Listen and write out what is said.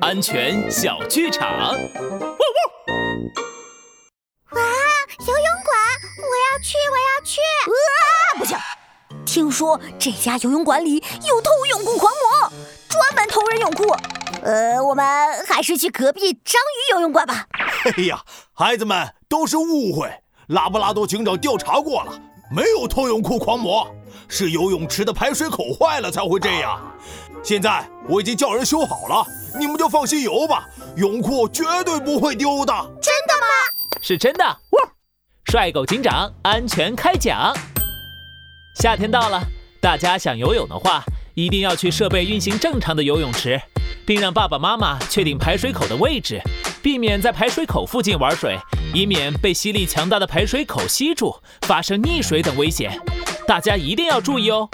安全小剧场。哇哇！哇，游泳馆，我要去，我要去！啊，不行！听说这家游泳馆里有偷泳裤狂魔，专门偷人泳裤。呃，我们还是去隔壁章鱼游泳馆吧。哎呀，孩子们都是误会，拉布拉多警长调查过了，没有偷泳裤狂魔，是游泳池的排水口坏了才会这样。现在我已经叫人修好了，你们就放心游吧，泳裤绝对不会丢的。真的吗？是真的。哇！帅狗警长安全开讲。夏天到了，大家想游泳的话，一定要去设备运行正常的游泳池。并让爸爸妈妈确定排水口的位置，避免在排水口附近玩水，以免被吸力强大的排水口吸住，发生溺水等危险。大家一定要注意哦。